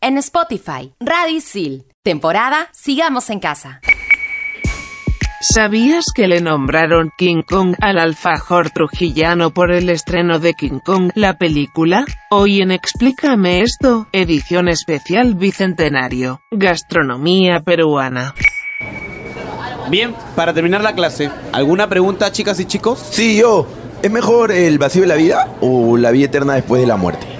En Spotify, Radisil. Temporada Sigamos en Casa. ¿Sabías que le nombraron King Kong al alfajor trujillano por el estreno de King Kong, la película? Hoy en Explícame esto, edición especial bicentenario, gastronomía peruana. Bien, para terminar la clase, ¿alguna pregunta chicas y chicos? Sí, yo. ¿Es mejor el vacío de la vida o la vida eterna después de la muerte?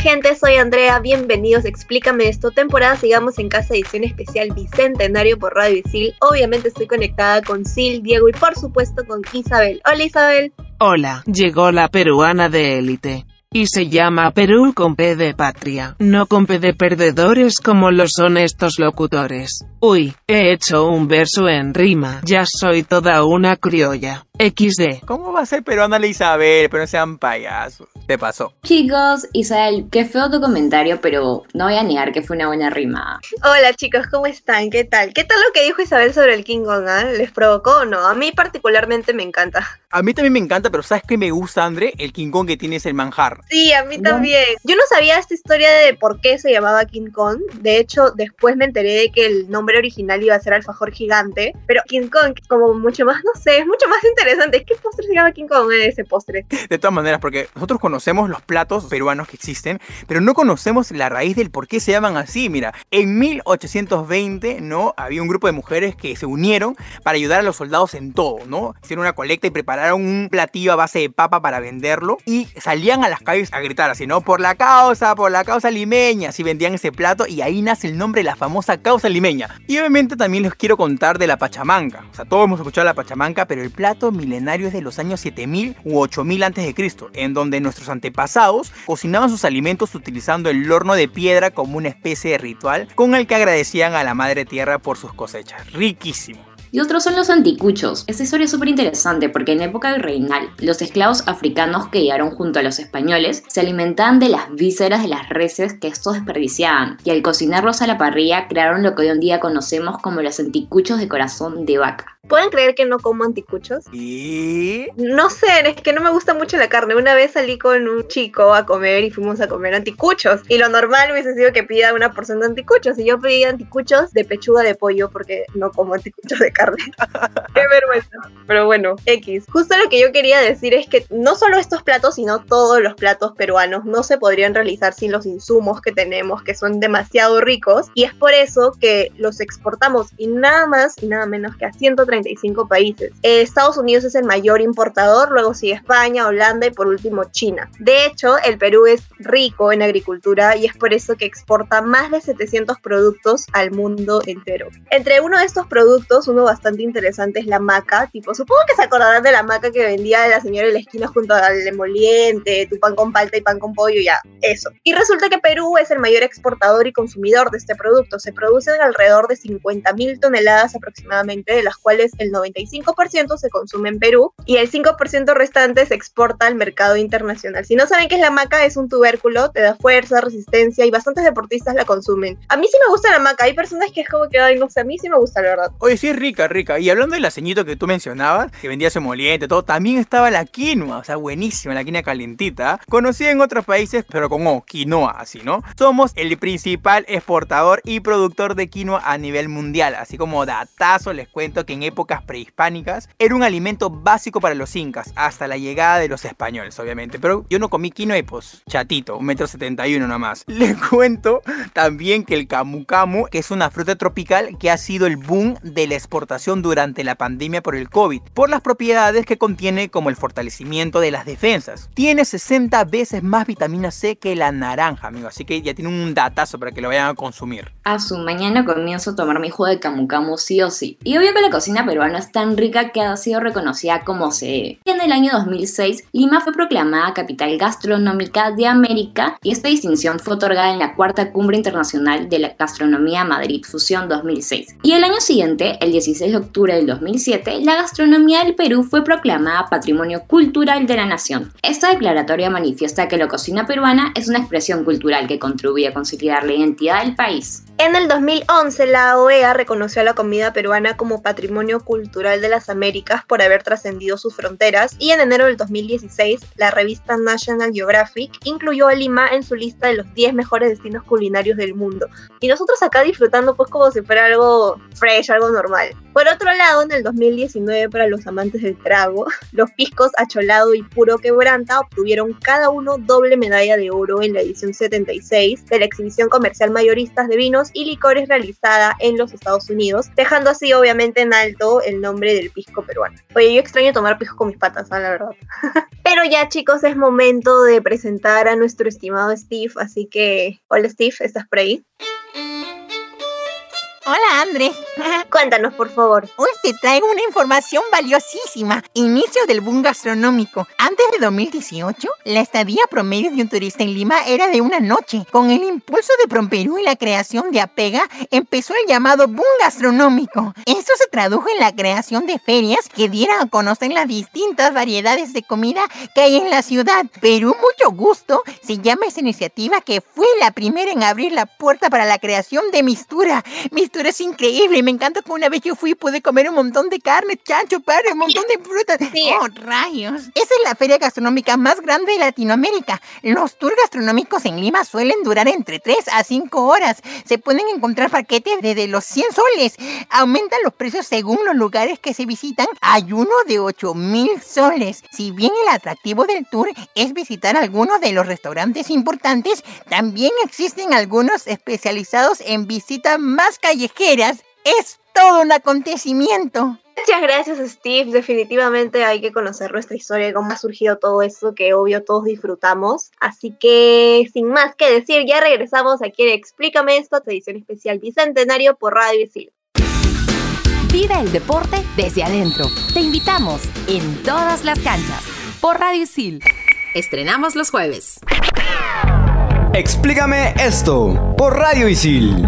Gente, soy Andrea, bienvenidos Explícame esto, temporada Sigamos en Casa, edición especial Bicentenario por Radio Isil. Obviamente estoy conectada con Sil, Diego y por supuesto con Isabel. Hola Isabel. Hola, llegó la peruana de élite. Y se llama Perú con P de patria, no con P de perdedores como lo son estos locutores. Uy, he hecho un verso en rima, ya soy toda una criolla. XD. ¿Cómo va a ser peruana la Isabel? Pero no sean payasos. Te pasó. Chicos, Isabel, qué feo tu comentario, pero no voy a negar que fue una buena rima. Hola chicos, ¿cómo están? ¿Qué tal? ¿Qué tal lo que dijo Isabel sobre el King Kong? ah? ¿Les provocó o no? A mí particularmente me encanta. A mí también me encanta, pero ¿sabes qué me gusta, André? El King Kong que tiene es el manjar. Sí, a mí también. Yo no sabía esta historia de por qué se llamaba King Kong. De hecho, después me enteré de que el nombre original iba a ser alfajor gigante. Pero King Kong, como mucho más, no sé, es mucho más interesante. ¿Qué postre se llama King Kong ese postre? De todas maneras, porque nosotros conocemos los platos peruanos que existen, pero no conocemos la raíz del por qué se llaman así. Mira, en 1820, ¿no? Había un grupo de mujeres que se unieron para ayudar a los soldados en todo, ¿no? Hicieron una colecta y prepararon un platillo a base de papa para venderlo y salían a las a gritar así, ¿no? Por la causa, por la causa limeña. Así vendían ese plato y ahí nace el nombre de la famosa causa limeña. Y obviamente también les quiero contar de la pachamanca. O sea, todos hemos escuchado la pachamanca, pero el plato milenario es de los años 7000 u 8000 antes de Cristo, en donde nuestros antepasados cocinaban sus alimentos utilizando el horno de piedra como una especie de ritual con el que agradecían a la madre tierra por sus cosechas. Riquísimo. Y otros son los anticuchos. Esta historia es súper interesante porque en época del reinal, los esclavos africanos que llegaron junto a los españoles se alimentaban de las vísceras de las reses que estos desperdiciaban y al cocinarlos a la parrilla crearon lo que hoy en día conocemos como los anticuchos de corazón de vaca. ¿Pueden creer que no como anticuchos? Y... No sé, es que no me gusta mucho la carne. Una vez salí con un chico a comer y fuimos a comer anticuchos. Y lo normal hubiese sido que pida una porción de anticuchos. Y yo pedí anticuchos de pechuga de pollo porque no como anticuchos de carne. Qué vergüenza. Pero bueno, X. Justo lo que yo quería decir es que no solo estos platos, sino todos los platos peruanos no se podrían realizar sin los insumos que tenemos, que son demasiado ricos. Y es por eso que los exportamos y nada más y nada menos que a 135 países. Eh, Estados Unidos es el mayor importador, luego sigue España, Holanda y por último China. De hecho, el Perú es rico en agricultura y es por eso que exporta más de 700 productos al mundo entero. Entre uno de estos productos, uno bastante interesante es la maca, tipo, supongo que se acordarán de la maca que vendía la señora en la esquina junto al emoliente, tu pan con palta y pan con pollo, ya, eso. Y resulta que Perú es el mayor exportador y consumidor de este producto. Se producen alrededor de 50 mil toneladas aproximadamente, de las cuales el 95% se consume en Perú y el 5% restante se exporta al mercado internacional. Si no saben qué es la maca, es un tubérculo, te da fuerza, resistencia y bastantes deportistas la consumen. A mí sí me gusta la maca, hay personas que es como que, ay, no sé, a mí sí me gusta, la verdad. Oye, sí es rica, rica. Y hablando del aceñito que tú mencionabas, que vendía su emoliente, todo, también estaba la quinoa, o sea, buenísima, la quinoa calentita, conocida en otros países, pero como quinoa, así, ¿no? Somos el principal exportador y productor de quinoa a nivel mundial, así como datazo les cuento que en épocas prehispánicas era un alimento básico para los incas, hasta la llegada de los españoles, obviamente. Pero yo no comí quinoa y pues chatito, un metro setenta y uno nomás. Les cuento también que el camu camu, que es una fruta tropical que ha sido el boom de la exportación durante la pandemia por el COVID, por las propiedades que contiene como el fortalecimiento de las defensas. Tiene 60 veces más vitamina C que la naranja, amigo, así que ya tiene un datazo para que lo vayan a consumir. A su mañana comienzo a tomar mi jugo de camu camu sí o sí. Y obvio que la cocina cocina peruana es tan rica que ha sido reconocida como se En el año 2006, Lima fue proclamada capital gastronómica de América y esta distinción fue otorgada en la cuarta cumbre internacional de la gastronomía Madrid Fusión 2006. Y el año siguiente, el 16 de octubre del 2007, la gastronomía del Perú fue proclamada Patrimonio Cultural de la Nación. Esta declaratoria manifiesta que la cocina peruana es una expresión cultural que contribuye a consolidar la identidad del país. En el 2011, la OEA reconoció a la comida peruana como Patrimonio Cultural de las Américas por haber trascendido sus fronteras y en enero del 2016, la revista National Geographic incluyó a Lima en su lista de los 10 mejores destinos culinarios del mundo. Y nosotros acá disfrutando pues como si fuera algo fresh, algo normal. Por otro lado, en el 2019, para los amantes del trago, los piscos Acholado y Puro Quebranta obtuvieron cada uno doble medalla de oro en la edición 76 de la exhibición comercial mayoristas de vinos y licores realizada en los Estados Unidos, dejando así obviamente en alto el nombre del pisco peruano. Oye, yo extraño tomar pisco con mis patas, ¿ah? la verdad. Pero ya chicos, es momento de presentar a nuestro estimado Steve, así que, hola Steve, ¿estás por ahí? Hola, André. Cuéntanos, por favor. Hoy te traigo una información valiosísima. Inicio del boom gastronómico. Antes de 2018, la estadía promedio de un turista en Lima era de una noche. Con el impulso de Promperú y la creación de Apega, empezó el llamado boom gastronómico. Esto se tradujo en la creación de ferias que dieran a conocer las distintas variedades de comida que hay en la ciudad. Perú Mucho Gusto se llama esa iniciativa que fue la primera en abrir la puerta para la creación de Mistura. Mistura es increíble. Me encanta que una vez yo fui y pude comer un montón de carne, chancho, padre, un montón de frutas. Oh, rayos. Esa es la feria gastronómica más grande de Latinoamérica. Los tours gastronómicos en Lima suelen durar entre 3 a 5 horas. Se pueden encontrar paquetes desde los 100 soles. Aumentan los precios según los lugares que se visitan. Hay uno de 8 mil soles. Si bien el atractivo del tour es visitar algunos de los restaurantes importantes, también existen algunos especializados en visitas más callejeras. Es todo un acontecimiento. Muchas gracias Steve, definitivamente hay que conocer nuestra historia y cómo ha surgido todo eso que obvio todos disfrutamos. Así que sin más que decir, ya regresamos aquí en Explícame esto, edición especial Bicentenario por Radio Isil. Vive el deporte desde adentro. Te invitamos en todas las canchas por Radio Isil. Estrenamos los jueves. Explícame esto por Radio Isil.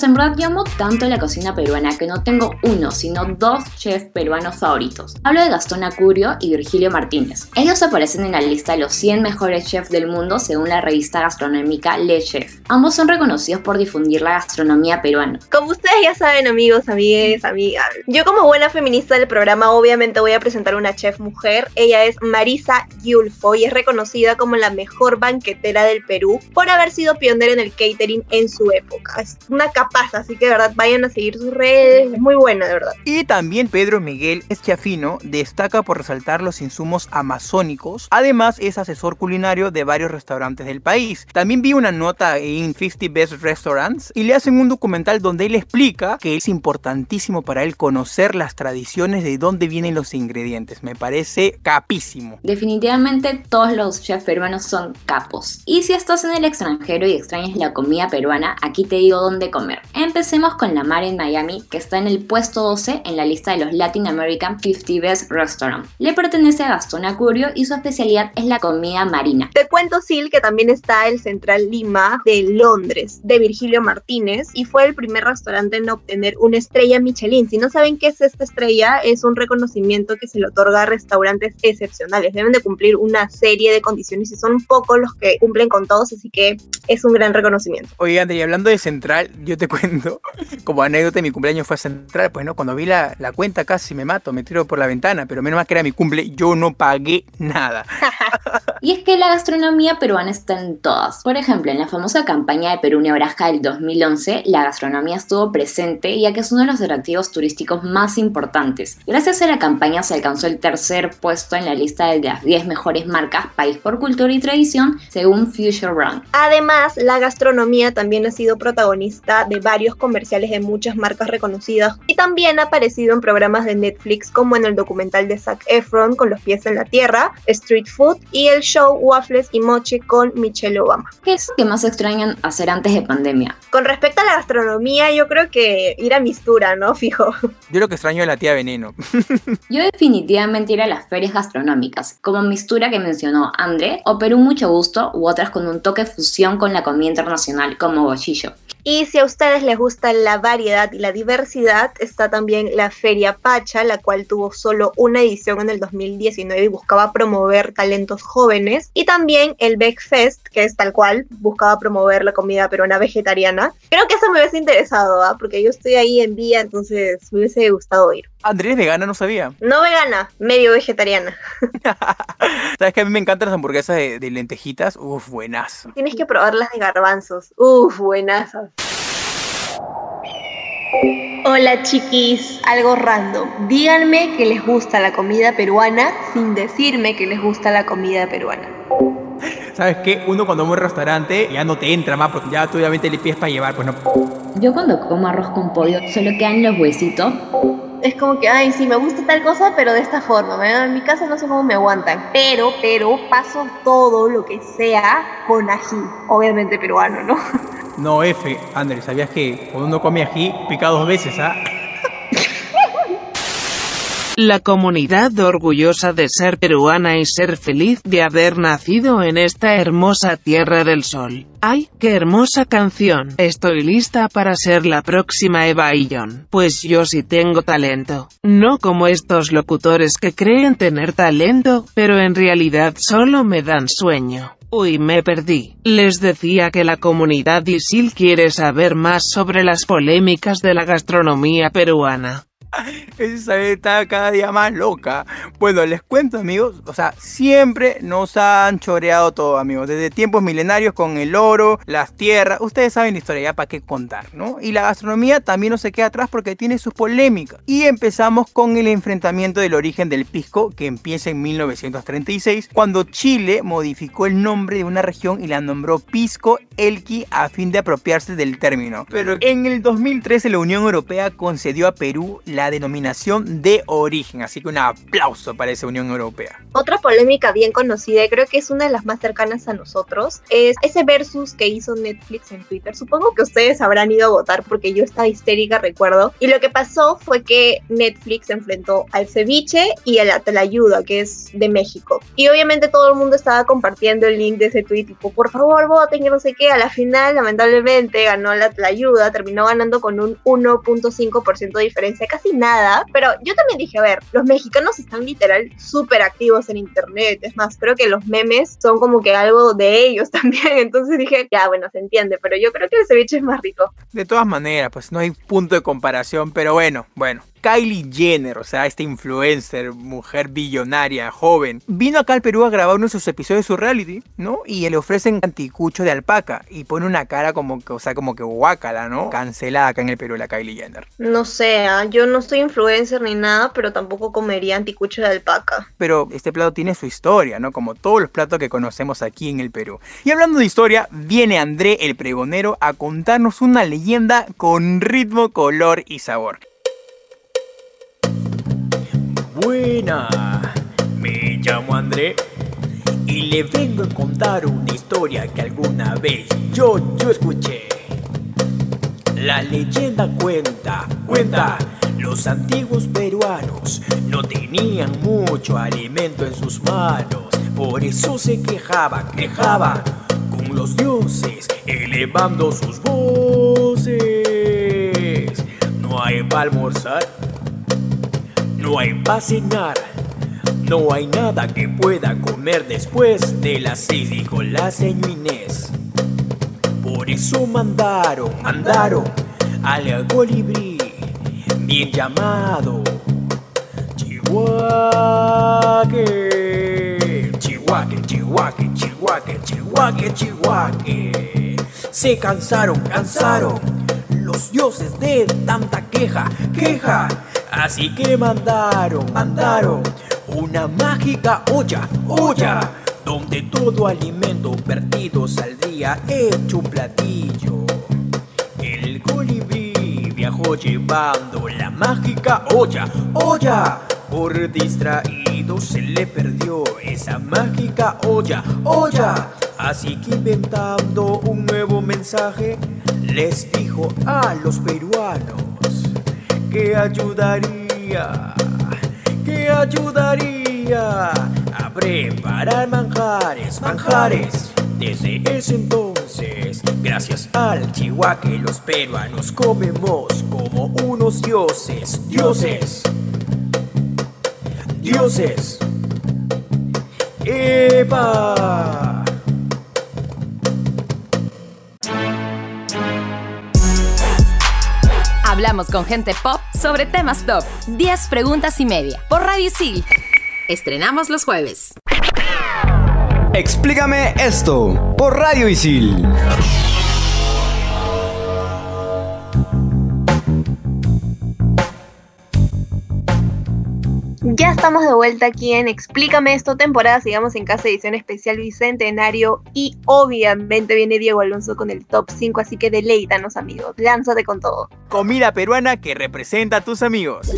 Chicos, en verdad yo amo tanto la cocina peruana que no tengo uno, sino dos chefs peruanos favoritos. Hablo de Gastón Acurio y Virgilio Martínez. Ellos aparecen en la lista de los 100 mejores chefs del mundo según la revista gastronómica Le Chef. Ambos son reconocidos por difundir la gastronomía peruana. Como ustedes ya saben, amigos, amigues, amigas, yo como buena feminista del programa obviamente voy a presentar una chef mujer. Ella es Marisa Yulfo y es reconocida como la mejor banquetera del Perú por haber sido pionera en el catering en su época. Es una capaz, así que de verdad vayan a seguir sus redes, es muy buena de verdad. Y también Pedro Miguel Eschiafino destaca por resaltar los insumos amazónicos, además es asesor culinario de varios restaurantes del país. También vi una nota en 50 Best Restaurants y le hacen un documental donde él explica que es importantísimo para él conocer las tradiciones de dónde vienen los ingredientes. Me parece capísimo. Definitivamente todos los chefs peruanos son capos. Y si estás en el extranjero y extrañas la comida peruana, aquí te digo dónde comer. Empecemos con la Mar en Miami, que está en el puesto 12 en la lista de los Latin American 50 Best Restaurant. Le pertenece a Gastón Acurio y su especialidad es la comida marina. Te cuento, Sil, que también está el Central Lima de Londres, de Virgilio Martínez, y fue el primer restaurante en obtener una estrella Michelin. Si no saben qué es esta estrella, es un reconocimiento que se le otorga a restaurantes excepcionales. Deben de cumplir una serie de condiciones y son pocos los que cumplen con todos, así que es un gran reconocimiento. Oye, André, y hablando de Central, yo te cuento, como anécdota, mi cumpleaños fue a Central, pues no, cuando vi la, la cuenta casi me mato, me tiro por la ventana, pero menos mal que era mi cumple, yo no pagué nada. y es que la gastronomía peruana está en todas. Por ejemplo, en la famosa campaña de Perú Nebraska del 2011, la gastronomía estuvo presente ya que es uno de los atractivos turísticos más importantes. Gracias a la campaña se alcanzó el tercer puesto en la lista de las 10 mejores marcas país por cultura y tradición según Future Run. Además, la gastronomía también ha sido protagonista de varios comerciales de muchas marcas reconocidas y también ha aparecido en programas de Netflix como en el documental de Zac Efron con los pies en la tierra, Street Food y el show Waffles y Moche con Michelle Obama. ¿Qué es lo que más extrañan hacer antes de pandemia? Con respecto a la gastronomía, yo creo que ir a Mistura, ¿no? Fijo. Yo lo que extraño es la tía Veneno. Yo definitivamente ir a las ferias gastronómicas, como Mistura que mencionó André, o Perú Mucho Gusto, u otras con un toque fusión con la comida internacional como Bochillo. Y si a ustedes les gusta la variedad y la diversidad, está también la Feria Pacha, la cual tuvo solo una edición en el 2019 y buscaba promover talentos jóvenes. Y también el Beck Fest, que es tal cual, buscaba promover la comida peruana vegetariana. Creo que eso me hubiese interesado, ¿ah? porque yo estoy ahí en vía, entonces me hubiese gustado ir. Andrés vegana no sabía. No vegana, medio vegetariana. Sabes que a mí me encantan las hamburguesas de, de lentejitas. Uf, buenas. Tienes que probar las de garbanzos. Uf, buenasas. Hola chiquis, algo random. Díganme que les gusta la comida peruana sin decirme que les gusta la comida peruana. ¿Sabes qué? Uno cuando va a un restaurante ya no te entra más porque ya tú obviamente le pides para llevar, pues no. Yo cuando como arroz con pollo solo quedan los huesitos. Es como que, ay, sí, me gusta tal cosa, pero de esta forma. En mi casa no sé cómo me aguantan. Pero, pero paso todo lo que sea con ají. Obviamente peruano, ¿no? No, F, Andrés, ¿sabías que cuando uno come ají pica dos veces, ah? La comunidad orgullosa de ser peruana y ser feliz de haber nacido en esta hermosa tierra del sol. ¡Ay, qué hermosa canción! Estoy lista para ser la próxima Eva Illon. Pues yo sí tengo talento. No como estos locutores que creen tener talento, pero en realidad solo me dan sueño. Uy, me perdí. Les decía que la comunidad ISIL quiere saber más sobre las polémicas de la gastronomía peruana. Esa está cada día más loca. Bueno, les cuento, amigos. O sea, siempre nos han choreado todo, amigos. Desde tiempos milenarios con el oro, las tierras. Ustedes saben la historia, ya para qué contar, ¿no? Y la gastronomía también no se queda atrás porque tiene sus polémicas. Y empezamos con el enfrentamiento del origen del pisco, que empieza en 1936, cuando Chile modificó el nombre de una región y la nombró Pisco Elqui a fin de apropiarse del término. Pero en el 2013 la Unión Europea concedió a Perú la denominación de origen, así que un aplauso para esa Unión Europea. Otra polémica bien conocida, y creo que es una de las más cercanas a nosotros, es ese versus que hizo Netflix en Twitter. Supongo que ustedes habrán ido a votar porque yo estaba histérica, recuerdo. Y lo que pasó fue que Netflix enfrentó al ceviche y a la ayuda, que es de México. Y obviamente todo el mundo estaba compartiendo el link de ese tweet, tipo, por favor voten, que no sé qué. A la final, lamentablemente, ganó la ayuda, terminó ganando con un 1.5% de diferencia, casi nada. Pero yo también dije, a ver, los mexicanos están literal súper activos en internet. Es más, creo que los memes son como que algo de ellos también. Entonces dije, ya, bueno, se entiende, pero yo creo que el ceviche es más rico. De todas maneras, pues no hay punto de comparación, pero bueno, bueno. Kylie Jenner, o sea, esta influencer, mujer billonaria, joven, vino acá al Perú a grabar uno de sus episodios de su reality, ¿no? Y le ofrecen anticucho de alpaca y pone una cara como que, o sea, como que guácala, ¿no? Cancelada acá en el Perú la Kylie Jenner. No sé, ¿ah? yo no soy influencer ni nada, pero tampoco comería anticucho de alpaca. Pero este plato tiene su historia, ¿no? Como todos los platos que conocemos aquí en el Perú. Y hablando de historia, viene André el pregonero a contarnos una leyenda con ritmo, color y sabor. Buena, me llamo André y le vengo a contar una historia que alguna vez yo, yo escuché. La leyenda cuenta, cuenta, los antiguos peruanos no tenían mucho alimento en sus manos, por eso se quejaban, quejaban con los dioses, elevando sus voces. No hay para almorzar no hay para cenar, no hay nada que pueda comer después de las seis, dijo la señora. Por eso mandaron, mandaron al colibrí, bien llamado Chihuahua. Chihuahua, Chihuahua, Chihuahua, Chihuahua, Chihuahua. Se cansaron, cansaron los dioses de tanta queja, queja. Así que mandaron, mandaron una mágica olla, olla, donde todo alimento perdido saldría hecho un platillo. El colibrí dijo llevando la mágica olla, olla. Por distraído se le perdió esa mágica olla, olla. Así que inventando un nuevo mensaje, les dijo a los peruanos que ayudaría, que ayudaría a preparar manjares, manjares. Desde ese entonces, gracias al chihuahua los peruanos comemos como unos dioses, dioses, dioses. ¡Epa! Hablamos con gente pop sobre temas top. 10 preguntas y media. Por Radio Isil. Estrenamos los jueves. Explícame esto por Radio Isil. Estamos de vuelta aquí en Explícame esto, temporada, sigamos en casa edición especial Bicentenario y obviamente viene Diego Alonso con el top 5, así que deleítanos amigos, lánzate con todo. Comida peruana que representa a tus amigos.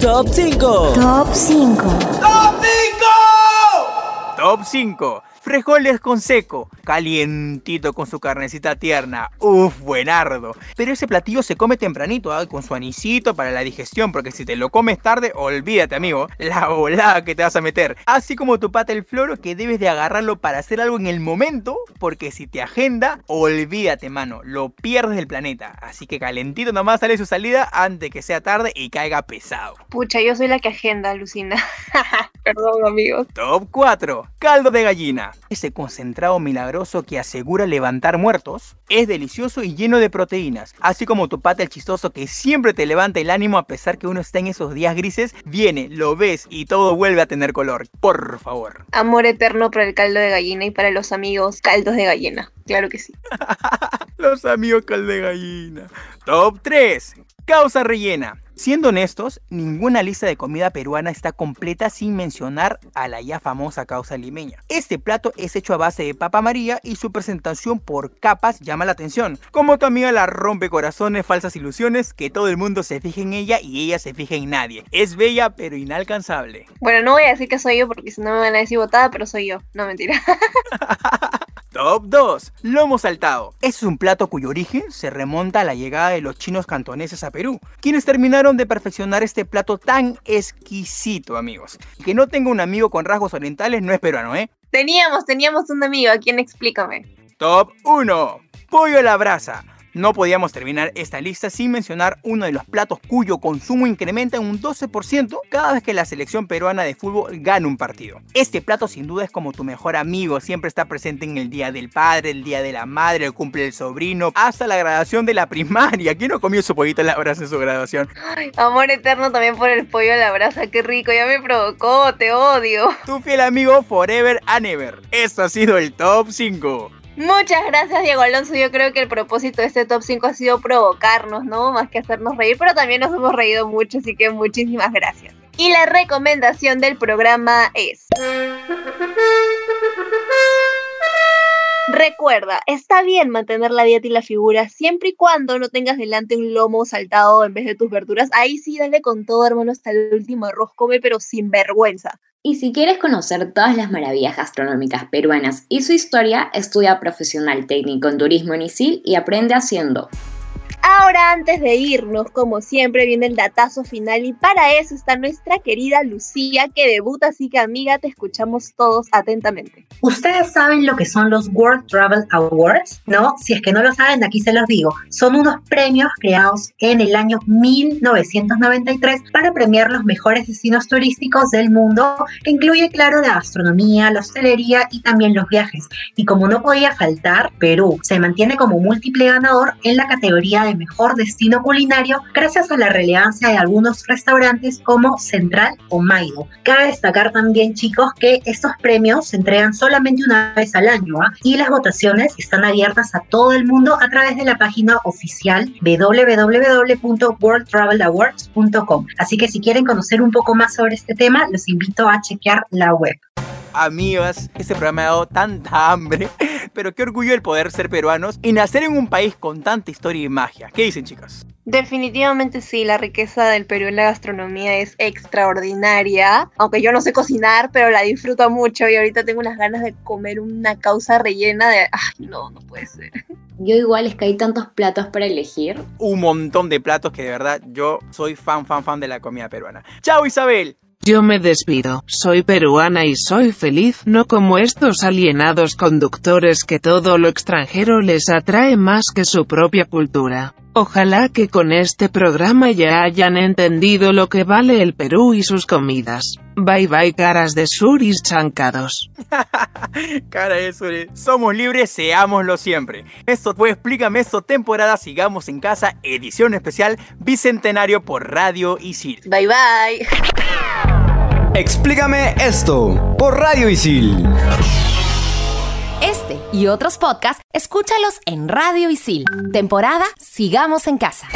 Top 5. Top 5. Top 5. Top 5. Frijoles con seco, calientito con su carnecita tierna. Uf, buenardo. Pero ese platillo se come tempranito, ¿ah? con su anisito para la digestión, porque si te lo comes tarde, olvídate, amigo, la volada que te vas a meter. Así como tu pata el floro, que debes de agarrarlo para hacer algo en el momento, porque si te agenda, olvídate, mano, lo pierdes del planeta. Así que calentito nomás sale su salida antes que sea tarde y caiga pesado. Pucha, yo soy la que agenda, alucina. Perdón, amigos. Top 4. Caldo de gallina. Ese concentrado milagroso que asegura levantar muertos es delicioso y lleno de proteínas. Así como tu pata el chistoso que siempre te levanta el ánimo a pesar que uno está en esos días grises, viene, lo ves y todo vuelve a tener color. Por favor. Amor eterno para el caldo de gallina y para los amigos caldos de gallina. Claro que sí. los amigos caldo de gallina. Top 3. Causa rellena. Siendo honestos, ninguna lista de comida peruana está completa sin mencionar a la ya famosa causa limeña. Este plato es hecho a base de papa amarilla y su presentación por capas llama la atención. Como tu amiga la rompe corazones, falsas ilusiones, que todo el mundo se fije en ella y ella se fije en nadie. Es bella pero inalcanzable. Bueno, no voy a decir que soy yo porque si no me van a decir botada, pero soy yo. No, mentira. Top 2. Lomo saltado. Es un plato cuyo origen se remonta a la llegada de los chinos cantoneses a Perú, quienes terminaron de perfeccionar este plato tan exquisito, amigos. Que no tenga un amigo con rasgos orientales no es peruano, ¿eh? Teníamos, teníamos un amigo, ¿a quién explícame? Top 1. Pollo a la brasa. No podíamos terminar esta lista sin mencionar uno de los platos cuyo consumo incrementa en un 12% cada vez que la selección peruana de fútbol gana un partido. Este plato sin duda es como tu mejor amigo, siempre está presente en el Día del Padre, el Día de la Madre, el cumple del sobrino, hasta la graduación de la primaria. ¿Quién no comió su pollito a la brasa en su graduación? Ay, amor eterno también por el pollo a la brasa, qué rico, ya me provocó, te odio. Tu fiel amigo Forever and Ever. Esto ha sido el Top 5. Muchas gracias, Diego Alonso. Yo creo que el propósito de este top 5 ha sido provocarnos, ¿no? Más que hacernos reír, pero también nos hemos reído mucho, así que muchísimas gracias. Y la recomendación del programa es... Recuerda, está bien mantener la dieta y la figura siempre y cuando no tengas delante un lomo saltado en vez de tus verduras. Ahí sí, dale con todo, hermano, hasta el último arroz, come, pero sin vergüenza. Y si quieres conocer todas las maravillas gastronómicas peruanas y su historia, estudia profesional técnico en turismo en ISIL y aprende haciendo. Ahora, antes de irnos, como siempre, viene el datazo final y para eso está nuestra querida Lucía que debuta, así que amiga, te escuchamos todos atentamente. ¿Ustedes saben lo que son los World Travel Awards? ¿No? Si es que no lo saben, aquí se los digo. Son unos premios creados en el año 1993 para premiar los mejores destinos turísticos del mundo, que incluye, claro, la gastronomía, la hostelería y también los viajes. Y como no podía faltar, Perú se mantiene como múltiple ganador en la categoría de mejor destino culinario gracias a la relevancia de algunos restaurantes como Central o Maido. Cabe destacar también, chicos, que estos premios se entregan solamente una vez al año ¿ah? y las votaciones están abiertas a todo el mundo a través de la página oficial www.worldtravelawards.com. Así que si quieren conocer un poco más sobre este tema, los invito a chequear la web. Amigas. Este programa me ha dado tanta hambre, pero qué orgullo el poder ser peruanos y nacer en un país con tanta historia y magia. ¿Qué dicen, chicas? Definitivamente sí, la riqueza del Perú en la gastronomía es extraordinaria. Aunque yo no sé cocinar, pero la disfruto mucho y ahorita tengo unas ganas de comer una causa rellena de... Ay, no, no puede ser. Yo igual es que hay tantos platos para elegir. Un montón de platos que de verdad yo soy fan, fan, fan de la comida peruana. ¡Chao, Isabel! Yo me despido, soy peruana y soy feliz, no como estos alienados conductores que todo lo extranjero les atrae más que su propia cultura. Ojalá que con este programa ya hayan entendido lo que vale el Perú y sus comidas. Bye bye caras de suris chancados. Cara de suris. Somos libres, seámoslo siempre. Esto fue Explícame esto, temporada Sigamos en Casa, edición especial Bicentenario por Radio Isil. Bye bye. Explícame esto por Radio Isil. Este y otros podcasts, escúchalos en Radio Isil. Temporada Sigamos en Casa.